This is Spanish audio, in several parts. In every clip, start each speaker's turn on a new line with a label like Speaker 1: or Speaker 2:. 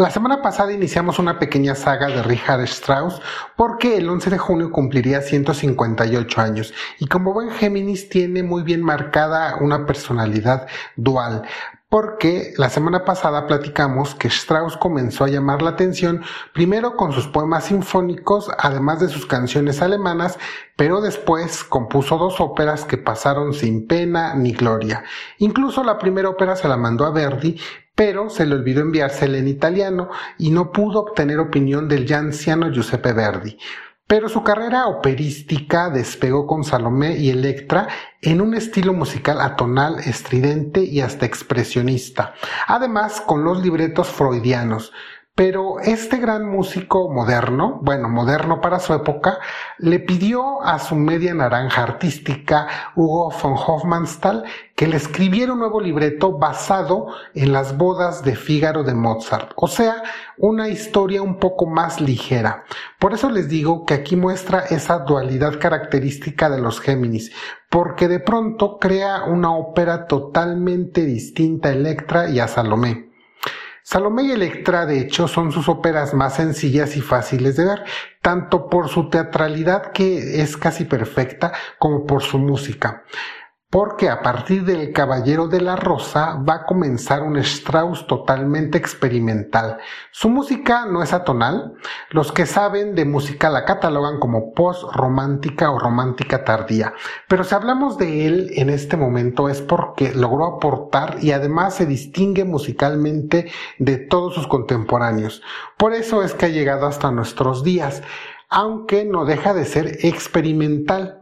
Speaker 1: La semana pasada iniciamos una pequeña saga de Richard Strauss porque el 11 de junio cumpliría 158 años y como buen Géminis tiene muy bien marcada una personalidad dual porque la semana pasada platicamos que Strauss comenzó a llamar la atención primero con sus poemas sinfónicos, además de sus canciones alemanas, pero después compuso dos óperas que pasaron sin pena ni gloria. Incluso la primera ópera se la mandó a Verdi, pero se le olvidó enviársela en italiano y no pudo obtener opinión del ya anciano Giuseppe Verdi. Pero su carrera operística despegó con Salomé y Electra en un estilo musical atonal, estridente y hasta expresionista, además con los libretos freudianos. Pero este gran músico moderno, bueno, moderno para su época, le pidió a su media naranja artística, Hugo von Hofmannsthal, que le escribiera un nuevo libreto basado en las bodas de Fígaro de Mozart, o sea, una historia un poco más ligera. Por eso les digo que aquí muestra esa dualidad característica de los Géminis, porque de pronto crea una ópera totalmente distinta a Electra y a Salomé. Salomé y Electra, de hecho, son sus óperas más sencillas y fáciles de ver, tanto por su teatralidad que es casi perfecta, como por su música porque a partir del Caballero de la Rosa va a comenzar un Strauss totalmente experimental. Su música no es atonal, los que saben de música la catalogan como post-romántica o romántica tardía, pero si hablamos de él en este momento es porque logró aportar y además se distingue musicalmente de todos sus contemporáneos. Por eso es que ha llegado hasta nuestros días, aunque no deja de ser experimental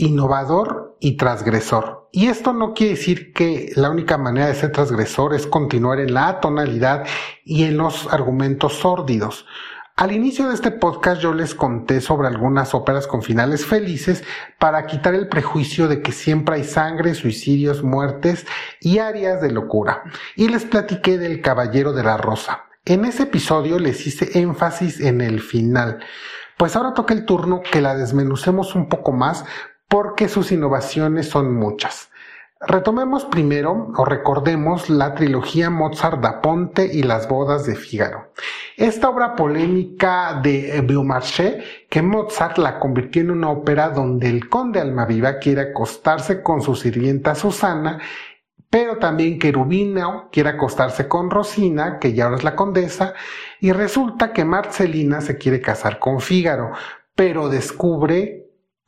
Speaker 1: innovador y transgresor. Y esto no quiere decir que la única manera de ser transgresor es continuar en la tonalidad y en los argumentos sórdidos. Al inicio de este podcast yo les conté sobre algunas óperas con finales felices para quitar el prejuicio de que siempre hay sangre, suicidios, muertes y áreas de locura. Y les platiqué del Caballero de la Rosa. En ese episodio les hice énfasis en el final. Pues ahora toca el turno que la desmenucemos un poco más porque sus innovaciones son muchas. Retomemos primero o recordemos la trilogía Mozart da Ponte y las bodas de Fígaro. Esta obra polémica de Beaumarchais que Mozart la convirtió en una ópera donde el conde Almaviva quiere acostarse con su sirvienta Susana pero también que Rubino quiere acostarse con Rosina, que ya ahora es la condesa, y resulta que Marcelina se quiere casar con Fígaro, pero descubre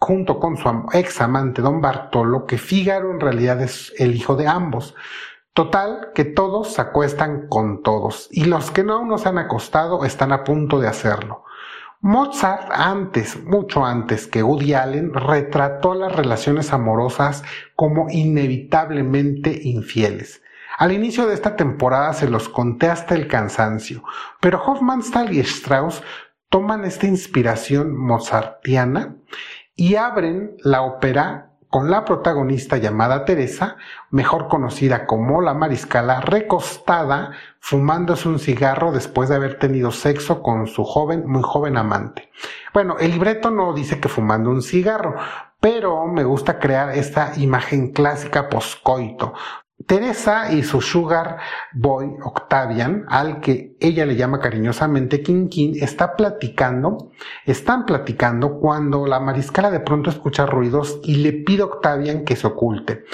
Speaker 1: junto con su ex amante don Bartolo, que Fígaro en realidad es el hijo de ambos. Total, que todos se acuestan con todos, y los que no aún no se han acostado están a punto de hacerlo. Mozart antes, mucho antes que Woody Allen, retrató las relaciones amorosas como inevitablemente infieles. Al inicio de esta temporada se los conté hasta el cansancio, pero Hofmannsthal y Strauss toman esta inspiración mozartiana y abren la ópera con la protagonista llamada Teresa, mejor conocida como la mariscala, recostada, fumándose un cigarro después de haber tenido sexo con su joven, muy joven amante. Bueno, el libreto no dice que fumando un cigarro, pero me gusta crear esta imagen clásica poscoito, Teresa y su sugar boy Octavian, al que ella le llama cariñosamente King King, está platicando, están platicando cuando la mariscala de pronto escucha ruidos y le pide a Octavian que se oculte,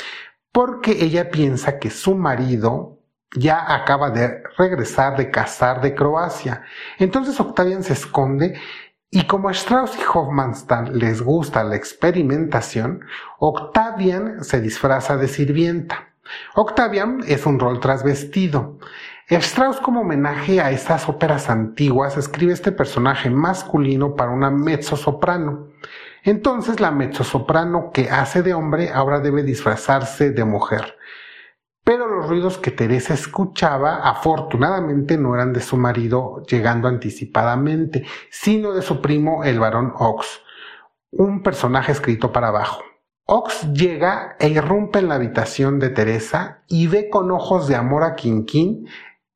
Speaker 1: porque ella piensa que su marido ya acaba de regresar de cazar de Croacia. Entonces Octavian se esconde y como a Strauss y Hofmannsthal les gusta la experimentación, Octavian se disfraza de sirvienta. Octavian es un rol trasvestido. Strauss, como homenaje a estas óperas antiguas, escribe este personaje masculino para una mezzo-soprano. Entonces la mezzo-soprano que hace de hombre ahora debe disfrazarse de mujer. Pero los ruidos que Teresa escuchaba afortunadamente no eran de su marido llegando anticipadamente, sino de su primo el varón Ox, un personaje escrito para abajo. Ox llega e irrumpe en la habitación de Teresa y ve con ojos de amor a Quinquín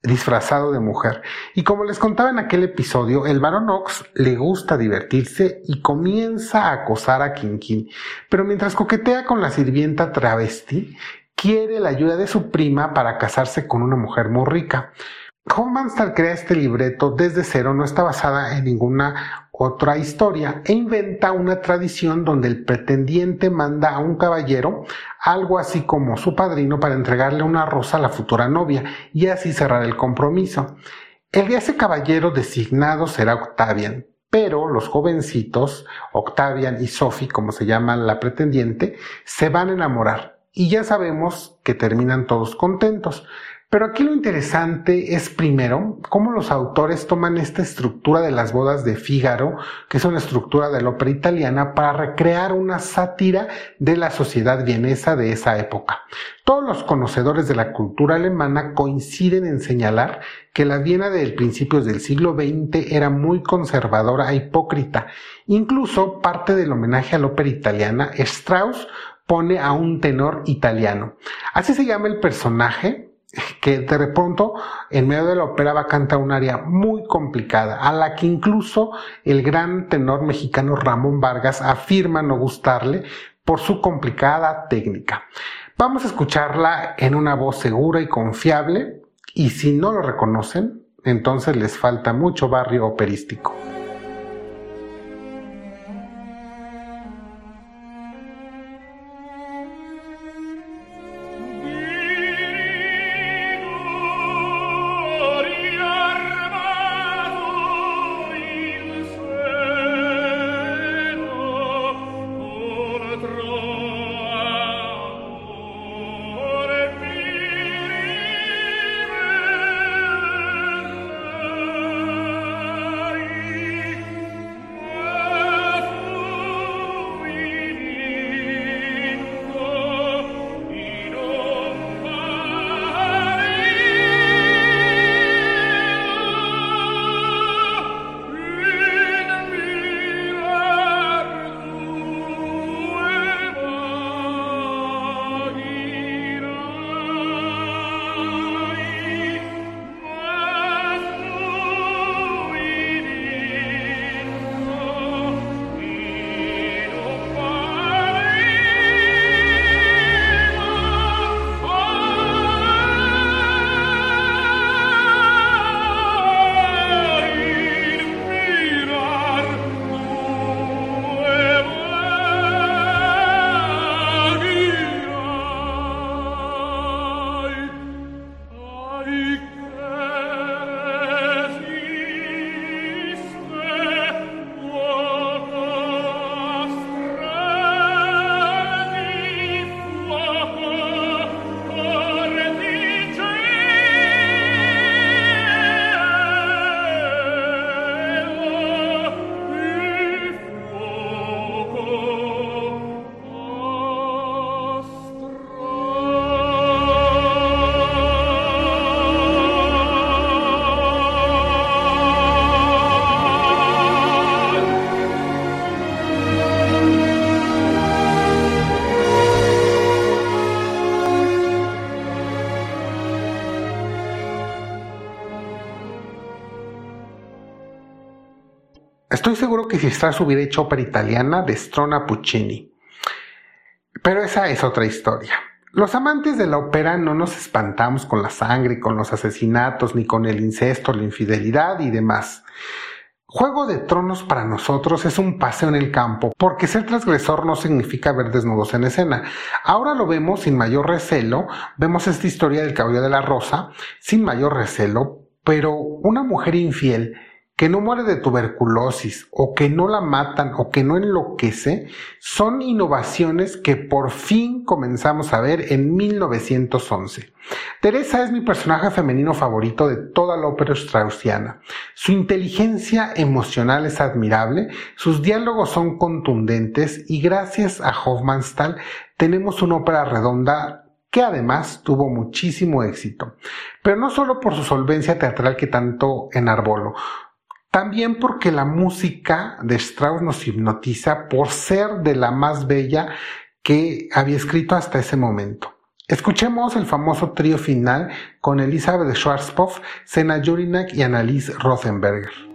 Speaker 1: disfrazado de mujer. Y como les contaba en aquel episodio, el varón Ox le gusta divertirse y comienza a acosar a Quinquín. Pero mientras coquetea con la sirvienta travesti, quiere la ayuda de su prima para casarse con una mujer muy rica. Hofmannsthal crea este libreto desde cero, no está basada en ninguna otra historia e inventa una tradición donde el pretendiente manda a un caballero algo así como su padrino para entregarle una rosa a la futura novia y así cerrar el compromiso. El de ese caballero designado será Octavian, pero los jovencitos, Octavian y Sophie, como se llama la pretendiente, se van a enamorar y ya sabemos que terminan todos contentos. Pero aquí lo interesante es primero cómo los autores toman esta estructura de las bodas de Fígaro, que es una estructura de la ópera italiana, para recrear una sátira de la sociedad vienesa de esa época. Todos los conocedores de la cultura alemana coinciden en señalar que la Viena del principios del siglo XX era muy conservadora e hipócrita. Incluso parte del homenaje a la ópera italiana, Strauss pone a un tenor italiano. Así se llama el personaje que de pronto en medio de la ópera va a cantar un área muy complicada, a la que incluso el gran tenor mexicano Ramón Vargas afirma no gustarle por su complicada técnica. Vamos a escucharla en una voz segura y confiable, y si no lo reconocen, entonces les falta mucho barrio operístico. Estoy seguro que si Strauss hubiera hecho ópera italiana, destrona Puccini. Pero esa es otra historia. Los amantes de la ópera no nos espantamos con la sangre, con los asesinatos, ni con el incesto, la infidelidad y demás. Juego de Tronos para nosotros es un paseo en el campo, porque ser transgresor no significa ver desnudos en escena. Ahora lo vemos sin mayor recelo, vemos esta historia del cabello de la rosa sin mayor recelo, pero una mujer infiel que no muere de tuberculosis o que no la matan o que no enloquece, son innovaciones que por fin comenzamos a ver en 1911. Teresa es mi personaje femenino favorito de toda la ópera straussiana. Su inteligencia emocional es admirable, sus diálogos son contundentes y gracias a Hofmannsthal tenemos una ópera redonda que además tuvo muchísimo éxito, pero no solo por su solvencia teatral que tanto enarbolo, también porque la música de Strauss nos hipnotiza por ser de la más bella que había escrito hasta ese momento. Escuchemos el famoso trío final con Elizabeth Schwarzkopf, Sena Jurinak y Annalise Rothenberger.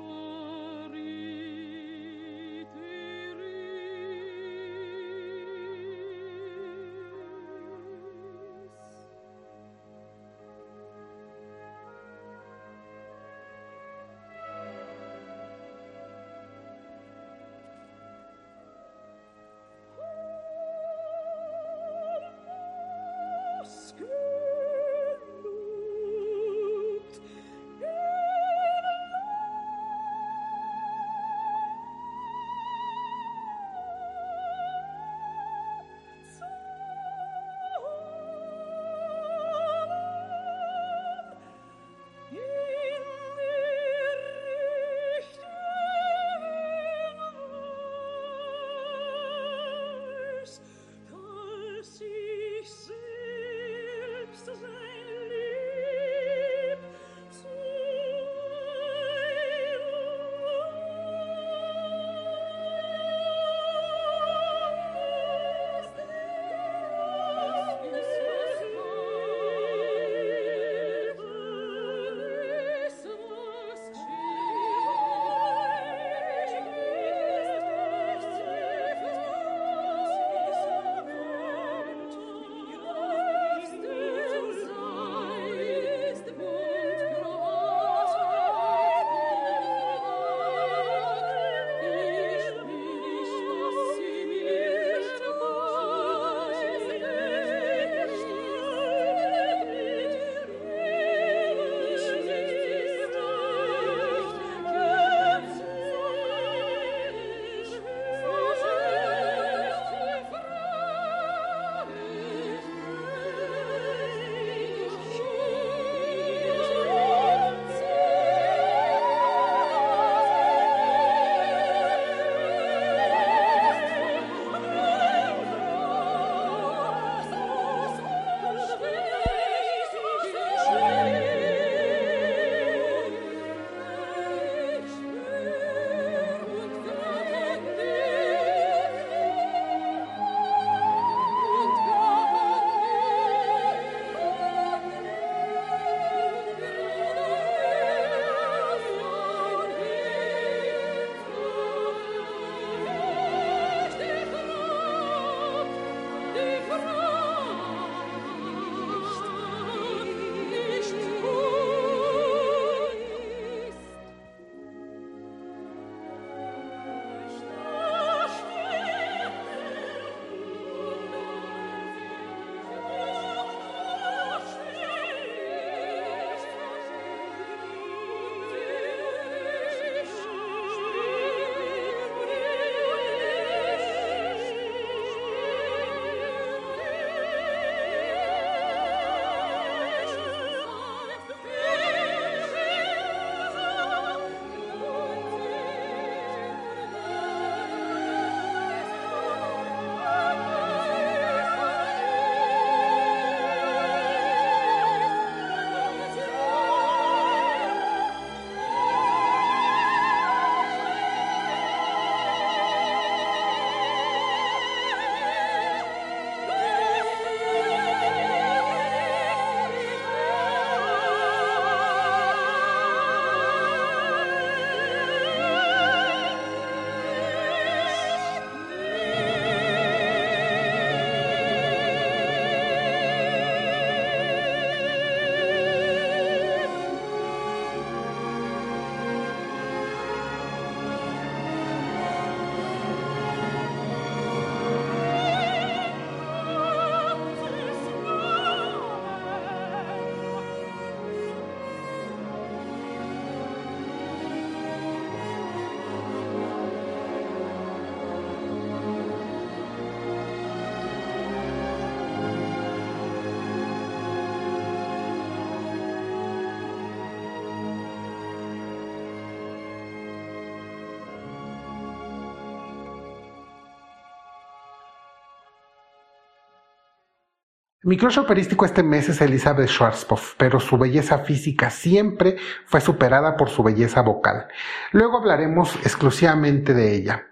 Speaker 1: Mi crush operístico este mes es Elizabeth Schwarzkopf, pero su belleza física siempre fue superada por su belleza vocal. Luego hablaremos exclusivamente de ella.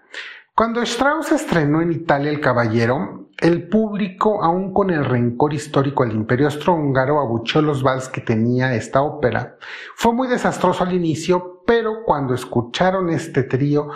Speaker 1: Cuando Strauss estrenó en Italia El Caballero, el público, aún con el rencor histórico al imperio austrohúngaro, abuchó los vals que tenía esta ópera. Fue muy desastroso al inicio, pero cuando escucharon este trío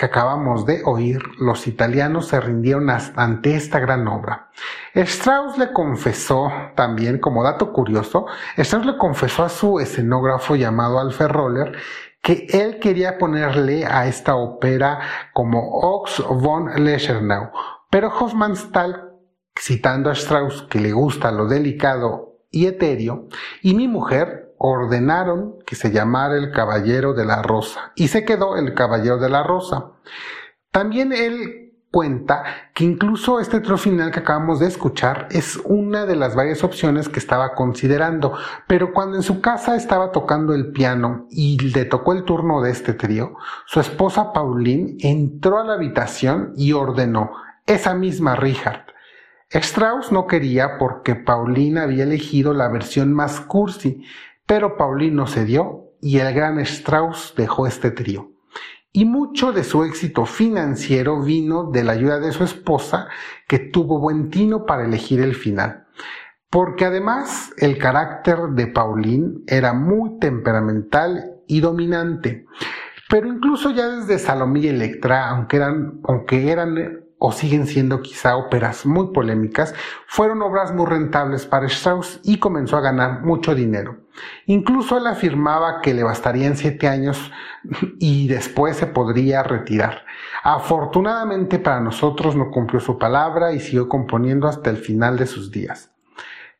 Speaker 1: que acabamos de oír, los italianos se rindieron ante esta gran obra. Strauss le confesó también, como dato curioso, Strauss le confesó a su escenógrafo llamado Alfred Roller que él quería ponerle a esta ópera como Ox von Leschernau, pero Hofmannsthal, citando a Strauss que le gusta lo delicado y etéreo, y mi mujer ordenaron que se llamara el Caballero de la Rosa y se quedó el Caballero de la Rosa. También él cuenta que incluso este tro final que acabamos de escuchar es una de las varias opciones que estaba considerando, pero cuando en su casa estaba tocando el piano y le tocó el turno de este trío, su esposa Pauline entró a la habitación y ordenó esa misma Richard. Strauss no quería porque Pauline había elegido la versión más cursi, pero Paulino cedió y el gran Strauss dejó este trío. Y mucho de su éxito financiero vino de la ayuda de su esposa, que tuvo buen tino para elegir el final. Porque además el carácter de Pauline era muy temperamental y dominante. Pero incluso ya desde Salomé y Electra, aunque eran, aunque eran o siguen siendo quizá óperas muy polémicas, fueron obras muy rentables para Strauss y comenzó a ganar mucho dinero. Incluso él afirmaba que le bastarían siete años y después se podría retirar. Afortunadamente para nosotros no cumplió su palabra y siguió componiendo hasta el final de sus días.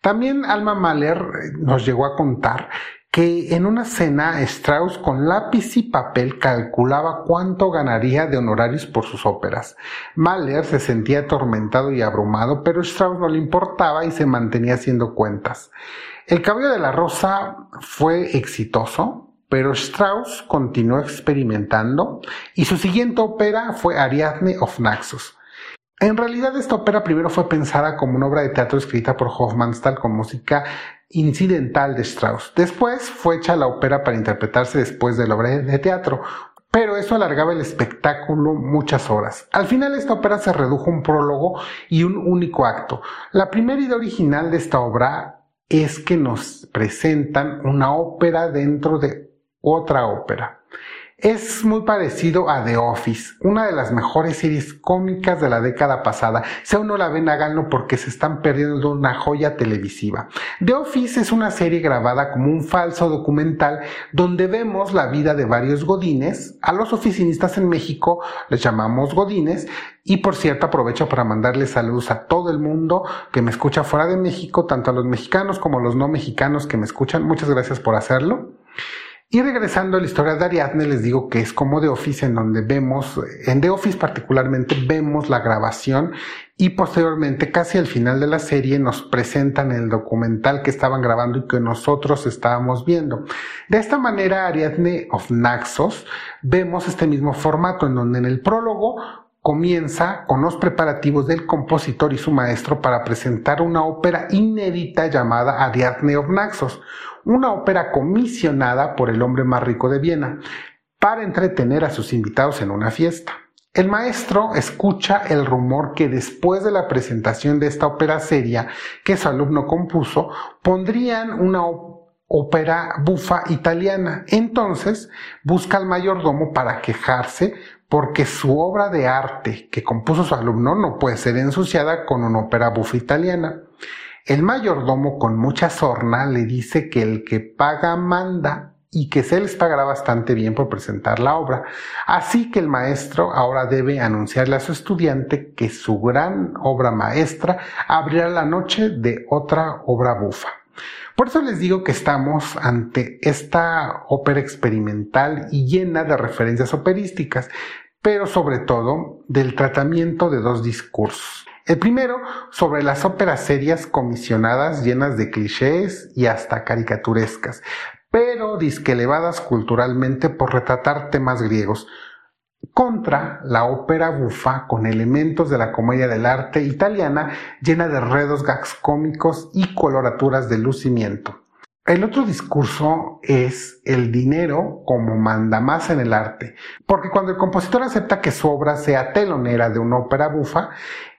Speaker 1: También Alma Mahler nos llegó a contar que en una cena Strauss con lápiz y papel calculaba cuánto ganaría de honorarios por sus óperas. Mahler se sentía atormentado y abrumado, pero Strauss no le importaba y se mantenía haciendo cuentas. El cabello de la rosa fue exitoso, pero Strauss continuó experimentando y su siguiente ópera fue Ariadne of Naxos. En realidad esta ópera primero fue pensada como una obra de teatro escrita por Hofmannsthal con música incidental de Strauss. Después fue hecha la ópera para interpretarse después de la obra de teatro, pero eso alargaba el espectáculo muchas horas. Al final esta ópera se redujo a un prólogo y un único acto. La primera idea original de esta obra es que nos presentan una ópera dentro de otra ópera. Es muy parecido a The Office, una de las mejores series cómicas de la década pasada. Si aún no la ven, háganlo porque se están perdiendo una joya televisiva. The Office es una serie grabada como un falso documental donde vemos la vida de varios godines. A los oficinistas en México les llamamos godines. Y por cierto, aprovecho para mandarles saludos a todo el mundo que me escucha fuera de México, tanto a los mexicanos como a los no mexicanos que me escuchan. Muchas gracias por hacerlo. Y regresando a la historia de Ariadne, les digo que es como The Office, en donde vemos, en The Office particularmente, vemos la grabación y posteriormente, casi al final de la serie, nos presentan el documental que estaban grabando y que nosotros estábamos viendo. De esta manera, Ariadne of Naxos, vemos este mismo formato, en donde en el prólogo comienza con los preparativos del compositor y su maestro para presentar una ópera inédita llamada Ariadne of Naxos, una ópera comisionada por el hombre más rico de Viena para entretener a sus invitados en una fiesta. El maestro escucha el rumor que después de la presentación de esta ópera seria que su alumno compuso, pondrían una ópera bufa italiana. Entonces busca al mayordomo para quejarse porque su obra de arte que compuso su alumno no puede ser ensuciada con una ópera bufa italiana. El mayordomo con mucha sorna le dice que el que paga manda y que se les pagará bastante bien por presentar la obra. Así que el maestro ahora debe anunciarle a su estudiante que su gran obra maestra abrirá la noche de otra obra bufa. Por eso les digo que estamos ante esta ópera experimental y llena de referencias operísticas, pero sobre todo del tratamiento de dos discursos. El primero, sobre las óperas serias comisionadas llenas de clichés y hasta caricaturescas, pero disque elevadas culturalmente por retratar temas griegos. contra la ópera bufa con elementos de la comedia del arte italiana llena de redos gags cómicos y coloraturas de lucimiento. El otro discurso es el dinero como manda más en el arte, porque cuando el compositor acepta que su obra sea telonera de una ópera bufa,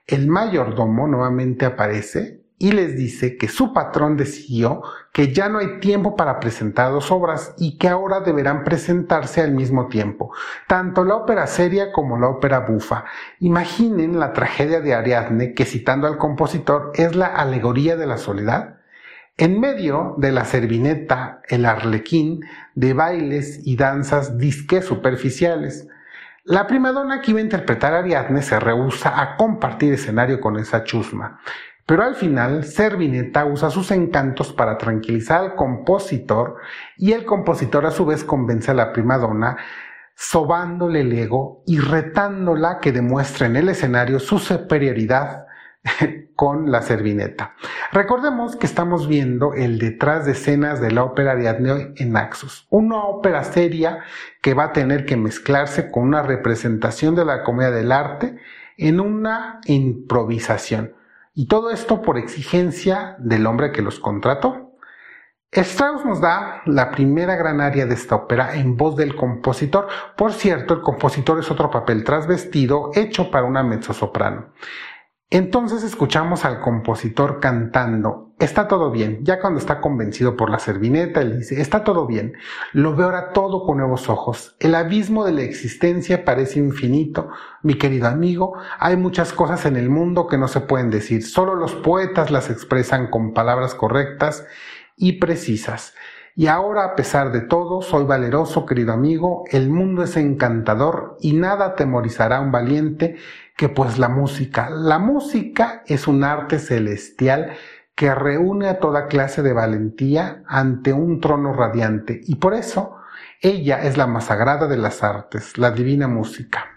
Speaker 1: el mayordomo nuevamente aparece y les dice que su patrón decidió que ya no hay tiempo para presentar dos obras y que ahora deberán presentarse al mismo tiempo, tanto la ópera seria como la ópera bufa. Imaginen la tragedia de Ariadne, que citando al compositor es la alegoría de la soledad. En medio de la servineta, el arlequín, de bailes y danzas disque superficiales. La primadona que iba a interpretar a Ariadne se rehúsa a compartir escenario con esa chusma. Pero al final, Servineta usa sus encantos para tranquilizar al compositor y el compositor a su vez convence a la primadona sobándole el ego y retándola que demuestre en el escenario su superioridad con la servineta. Recordemos que estamos viendo el detrás de escenas de la ópera Ariadne en Naxos, una ópera seria que va a tener que mezclarse con una representación de la comedia del arte en una improvisación. Y todo esto por exigencia del hombre que los contrató. Strauss nos da la primera gran área de esta ópera en voz del compositor. Por cierto, el compositor es otro papel trasvestido hecho para una mezzosoprano. Entonces escuchamos al compositor cantando, está todo bien, ya cuando está convencido por la servineta, él dice, está todo bien, lo veo ahora todo con nuevos ojos, el abismo de la existencia parece infinito, mi querido amigo, hay muchas cosas en el mundo que no se pueden decir, solo los poetas las expresan con palabras correctas y precisas. Y ahora, a pesar de todo, soy valeroso, querido amigo, el mundo es encantador y nada atemorizará a un valiente que pues la música. La música es un arte celestial que reúne a toda clase de valentía ante un trono radiante y por eso ella es la más sagrada de las artes, la divina música.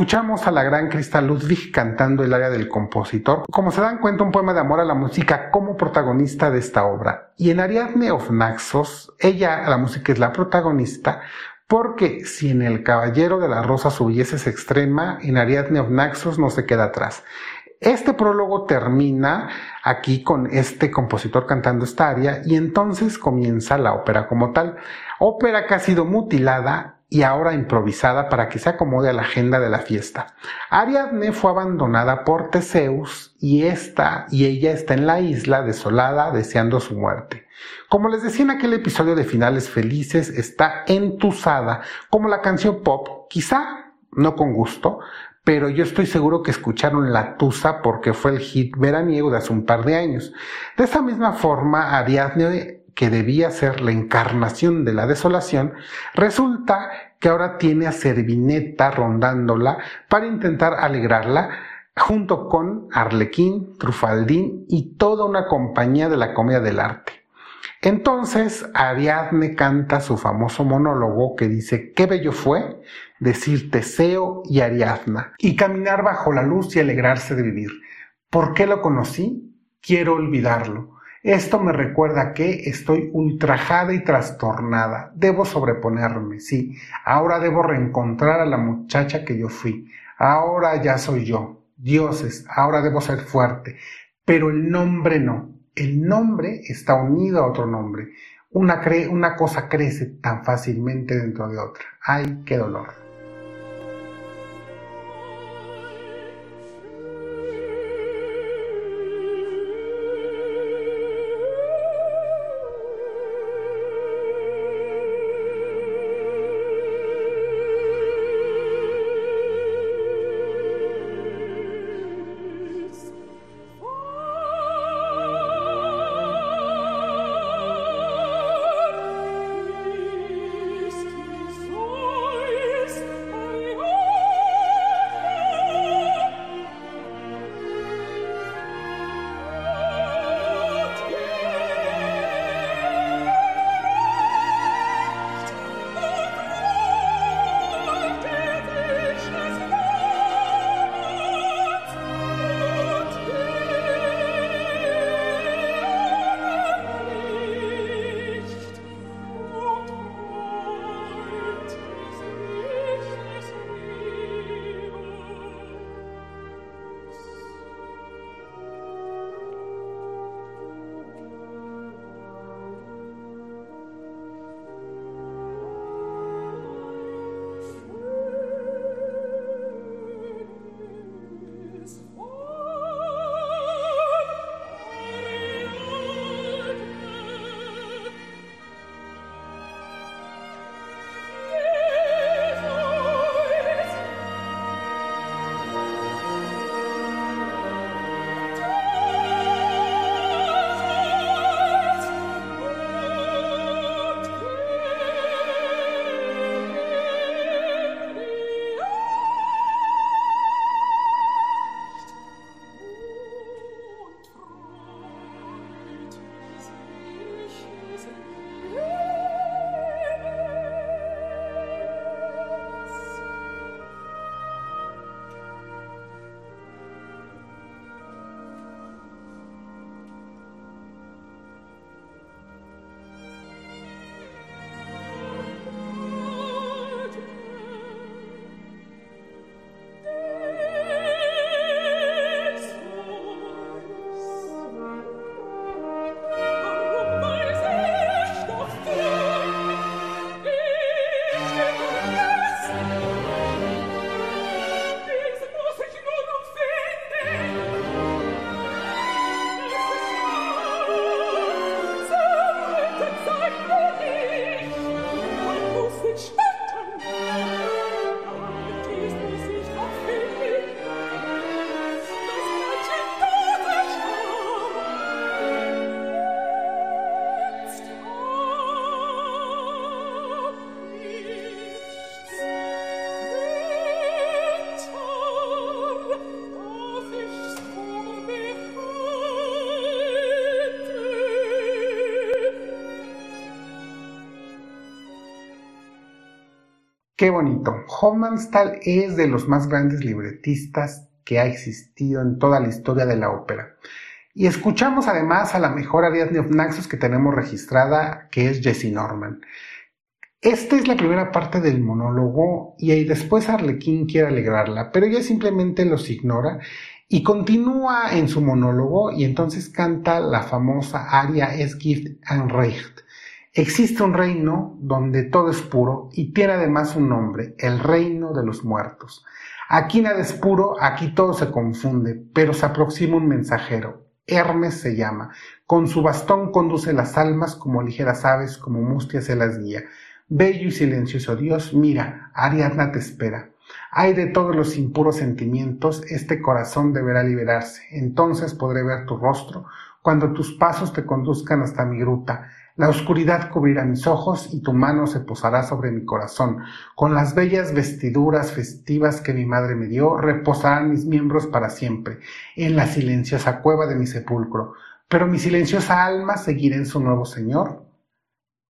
Speaker 1: Escuchamos a la gran Krista Ludwig cantando el área del compositor. Como se dan cuenta, un poema de amor a la música como protagonista de esta obra. Y en Ariadne of Naxos, ella, la música es la protagonista, porque si en El Caballero de la Rosa su es extrema, en Ariadne of Naxos no se queda atrás. Este prólogo termina aquí con este compositor cantando esta aria y entonces comienza la ópera como tal. Ópera que ha sido mutilada y ahora improvisada para que se acomode a la agenda de la fiesta. Ariadne fue abandonada por Teseus y esta y ella está en la isla desolada deseando su muerte. Como les decía en aquel episodio de Finales Felices, está entusada como la canción pop, quizá no con gusto, pero yo estoy seguro que escucharon La Tusa porque fue el hit veraniego de hace un par de años. De esta misma forma, Ariadne que debía ser la encarnación de la desolación, resulta que ahora tiene a Servineta rondándola para intentar alegrarla, junto con Arlequín, Trufaldín y toda una compañía de la comedia del arte. Entonces Ariadne canta su famoso monólogo que dice, qué bello fue decir Teseo y Ariadna, y caminar bajo la luz y alegrarse de vivir. ¿Por qué lo conocí? Quiero olvidarlo esto me recuerda que estoy ultrajada y trastornada. Debo sobreponerme, sí. Ahora debo reencontrar a la muchacha que yo fui. Ahora ya soy yo. Dioses, ahora debo ser fuerte. Pero el nombre no. El nombre está unido a otro nombre. Una, una cosa crece tan fácilmente dentro de otra. ¡Ay, qué dolor!
Speaker 2: Qué bonito. Hofmannsthal es de los más grandes libretistas que ha existido en toda la historia de la ópera. Y escuchamos además a la mejor Ariadne of Naxos que tenemos registrada, que es Jessie Norman. Esta es la primera parte del monólogo y ahí después Arlequín quiere alegrarla, pero ella simplemente los ignora y continúa en su monólogo y entonces canta la famosa aria Es Gift and Recht, Existe un reino donde todo es puro y tiene además un nombre, el reino de los muertos. Aquí nada es puro, aquí todo se confunde, pero se aproxima un mensajero. Hermes se llama. Con su bastón conduce las almas como ligeras aves, como mustias se las guía. Bello y silencioso Dios, mira, Ariadna te espera. Hay de todos los impuros sentimientos, este corazón deberá liberarse. Entonces podré ver tu rostro, cuando tus pasos te conduzcan hasta mi gruta la oscuridad cubrirá mis ojos y tu mano se posará sobre mi corazón. Con las bellas vestiduras festivas que mi madre me dio, reposarán mis miembros para siempre, en la silenciosa cueva de mi sepulcro. Pero mi silenciosa alma seguirá en su nuevo Señor.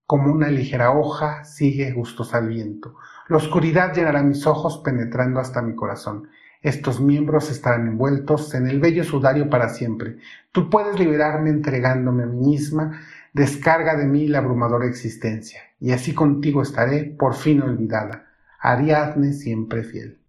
Speaker 2: Como una ligera hoja sigue gustosa al viento. La oscuridad llenará mis ojos penetrando hasta mi corazón. Estos miembros estarán envueltos en el bello sudario para siempre. Tú puedes liberarme entregándome a mí misma descarga de mí la abrumadora existencia, y así contigo estaré por fin olvidada, Ariadne siempre fiel.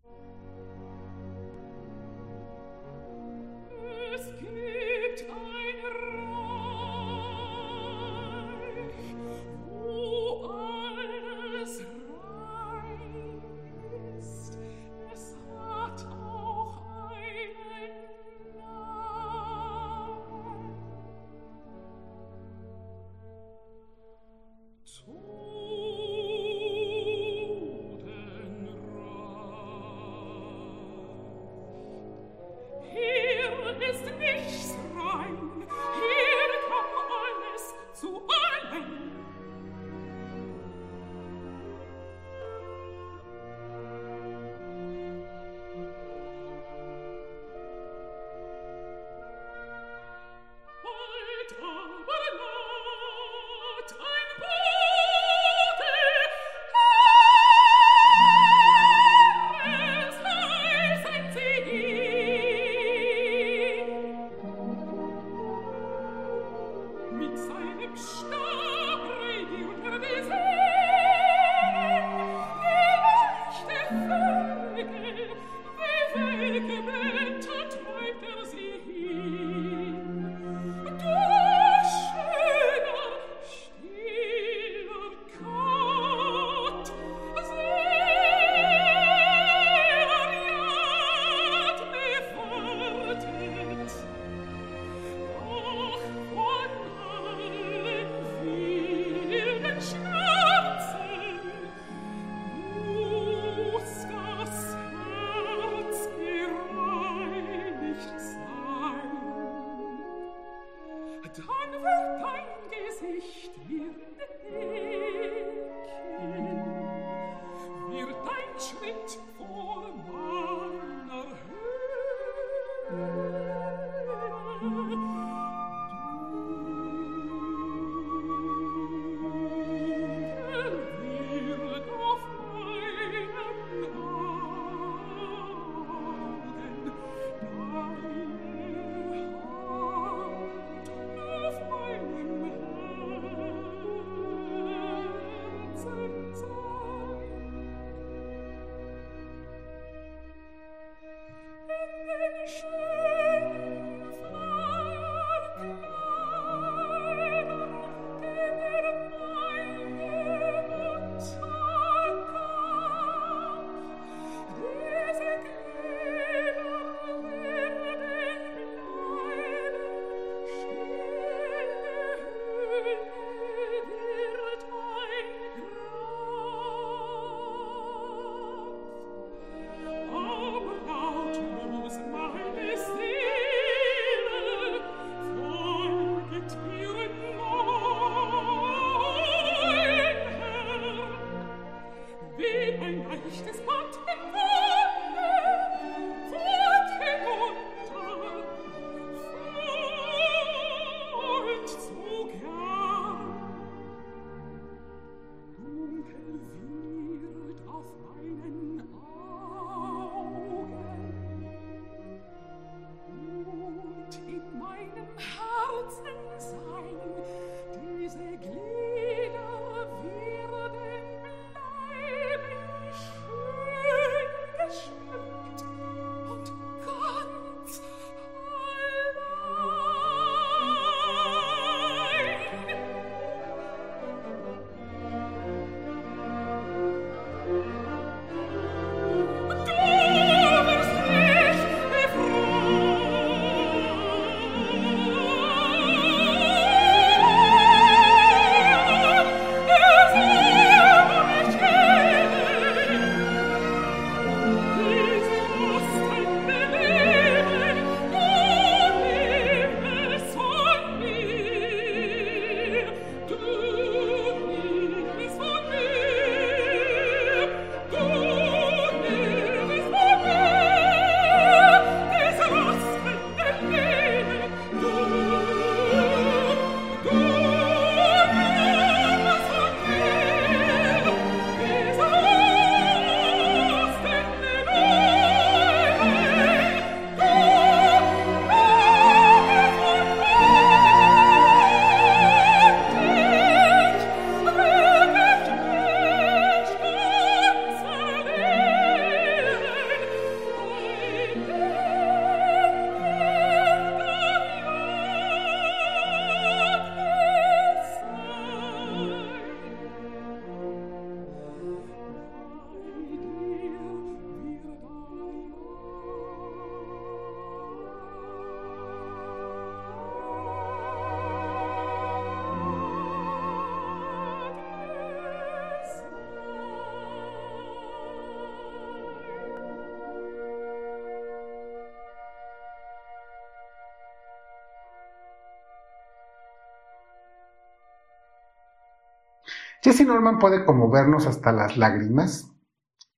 Speaker 1: Norman puede conmovernos hasta las lágrimas.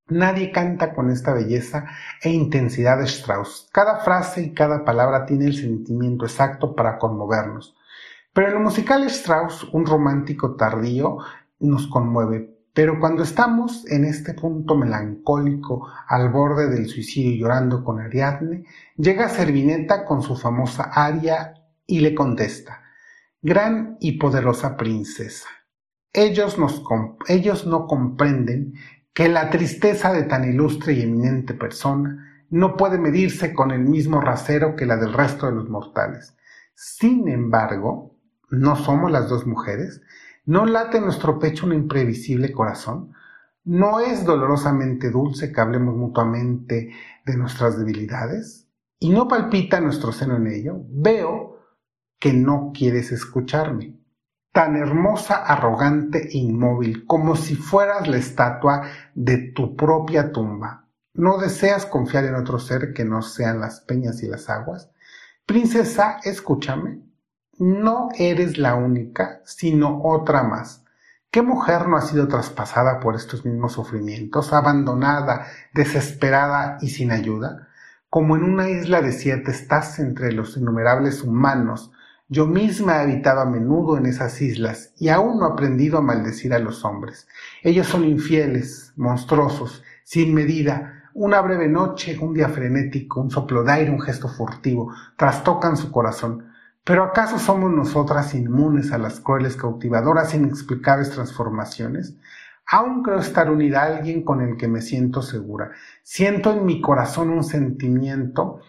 Speaker 1: Nadie canta con esta belleza e intensidad de Strauss. Cada frase y cada palabra tiene el sentimiento exacto para conmovernos. Pero en lo musical Strauss, un romántico tardío, nos conmueve. Pero cuando estamos en este punto melancólico, al borde del suicidio llorando con Ariadne, llega Servineta con su famosa aria y le contesta, Gran y poderosa princesa. Ellos, no comprenden que la tristeza de tan ilustre y eminente persona no puede medirse con el mismo rasero que la del resto de los mortales. Sin embargo, ¿no somos las dos mujeres? ¿No late en nuestro pecho un imprevisible corazón? ¿No es dolorosamente dulce que hablemos mutuamente de nuestras debilidades? ¿Y no palpita nuestro seno en ello? Veo que no quieres escucharme tan hermosa, arrogante inmóvil, como si fueras la estatua de tu propia tumba. ¿No deseas confiar en otro ser que no sean las peñas y las aguas? Princesa, escúchame. No eres la única, sino otra más. ¿Qué mujer no ha sido traspasada por estos mismos sufrimientos, abandonada, desesperada y sin ayuda? Como en una isla desierta estás entre los innumerables humanos, yo misma he habitado a menudo en esas islas y aún no he aprendido a maldecir a los hombres. Ellos son infieles, monstruosos, sin medida. Una breve noche, un día frenético, un soplo de aire, un gesto furtivo, trastocan su corazón. Pero ¿acaso somos nosotras inmunes a las crueles, cautivadoras, inexplicables transformaciones? Aún creo estar unida a alguien con el que me siento segura. Siento en mi corazón un sentimiento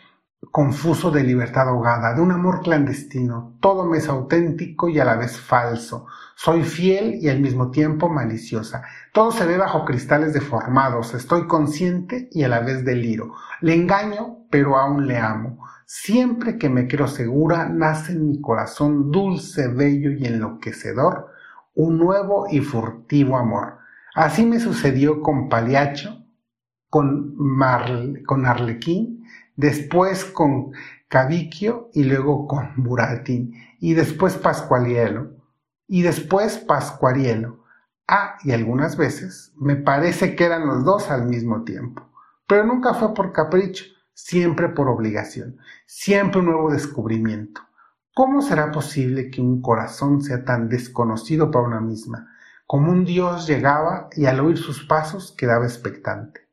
Speaker 1: confuso de libertad ahogada, de un amor clandestino. Todo me es auténtico y a la vez falso. Soy fiel y al mismo tiempo maliciosa. Todo se ve bajo cristales deformados. Estoy consciente y a la vez deliro. Le engaño, pero aún le amo. Siempre que me creo segura, nace en mi corazón dulce, bello y enloquecedor un nuevo y furtivo amor. Así me sucedió con Paliacho, con, con Arlequín, después con Cavicchio y luego con Buratin, y después Pascualielo, y después Pascuarielo. Ah, y algunas veces me parece que eran los dos al mismo tiempo, pero nunca fue por capricho, siempre por obligación, siempre un nuevo descubrimiento. ¿Cómo será posible que un corazón sea tan desconocido para una misma? Como un dios llegaba y al oír sus pasos quedaba expectante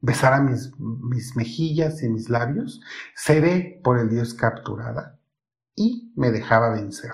Speaker 1: besara mis, mis mejillas y mis labios, seré por el Dios capturada y me dejaba vencer.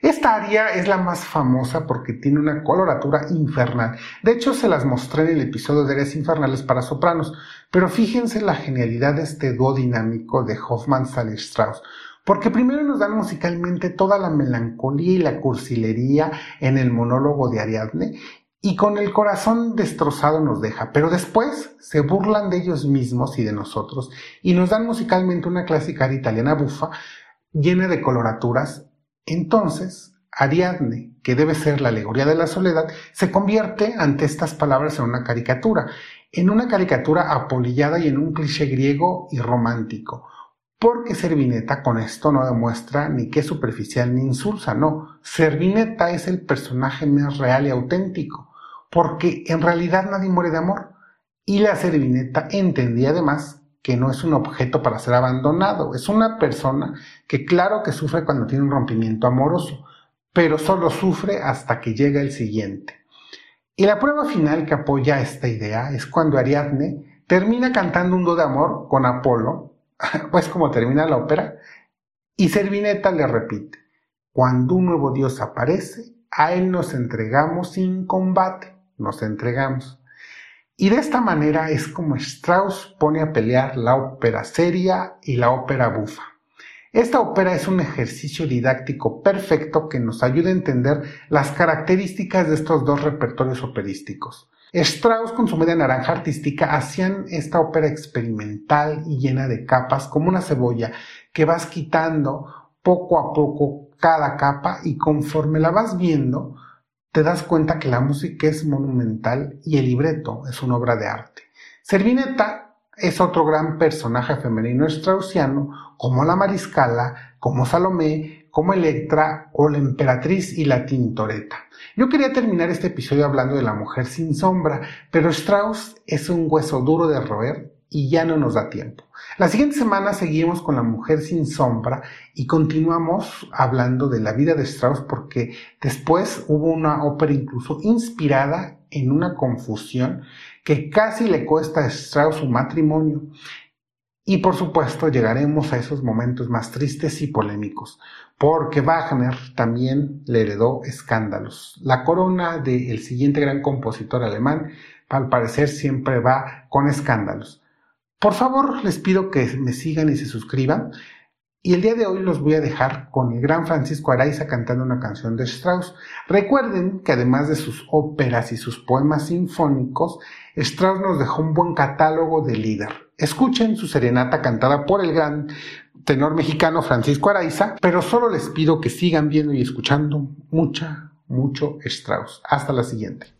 Speaker 1: Esta aria es la más famosa porque tiene una coloratura infernal. De hecho, se las mostré en el episodio de Arias Infernales para sopranos, pero fíjense la genialidad de este dúo dinámico de Hoffman Salier Strauss. Porque primero nos dan musicalmente toda la melancolía y la cursilería en el monólogo de Ariadne y con el corazón destrozado nos deja, pero después se burlan de ellos mismos y de nosotros y nos dan musicalmente una clásica italiana bufa llena de coloraturas. Entonces, Ariadne, que debe ser la alegoría de la soledad, se convierte ante estas palabras en una caricatura, en una caricatura apolillada y en un cliché griego y romántico. Porque Servineta con esto no demuestra ni que es superficial ni insulsa, no. Servineta es el personaje más real y auténtico porque en realidad nadie muere de amor. Y la servineta entendía además que no es un objeto para ser abandonado, es una persona que claro que sufre cuando tiene un rompimiento amoroso, pero solo sufre hasta que llega el siguiente. Y la prueba final que apoya esta idea es cuando Ariadne termina cantando un do de amor con Apolo, pues como termina la ópera, y Servineta le repite, cuando un nuevo dios aparece, a él nos entregamos sin combate nos entregamos. Y de esta manera es como Strauss pone a pelear la ópera seria y la ópera bufa. Esta ópera es un ejercicio didáctico perfecto que nos ayuda a entender las características de estos dos repertorios operísticos. Strauss con su media naranja artística hacían esta ópera experimental y llena de capas como una cebolla que vas quitando poco a poco cada capa y conforme la vas viendo te das cuenta que la música es monumental y el libreto es una obra de arte. Servineta es otro gran personaje femenino straussiano, como la Mariscala, como Salomé, como Electra o la Emperatriz y la Tintoreta. Yo quería terminar este episodio hablando de la mujer sin sombra, pero Strauss es un hueso duro de roer y ya no nos da tiempo. La siguiente semana seguimos con La Mujer sin Sombra y continuamos hablando de la vida de Strauss porque después hubo una ópera incluso inspirada en una confusión que casi le cuesta a Strauss su matrimonio. Y por supuesto llegaremos a esos momentos más tristes y polémicos, porque Wagner también le heredó escándalos. La corona del siguiente gran compositor alemán, al parecer, siempre va con escándalos. Por favor, les pido que me sigan y se suscriban. Y el día de hoy los voy a dejar con el gran Francisco Araiza cantando una canción de Strauss. Recuerden que además de sus óperas y sus poemas sinfónicos, Strauss nos dejó un buen catálogo de líder. Escuchen su serenata cantada por el gran tenor mexicano Francisco Araiza, pero solo les pido que sigan viendo y escuchando mucha, mucho Strauss. Hasta la siguiente.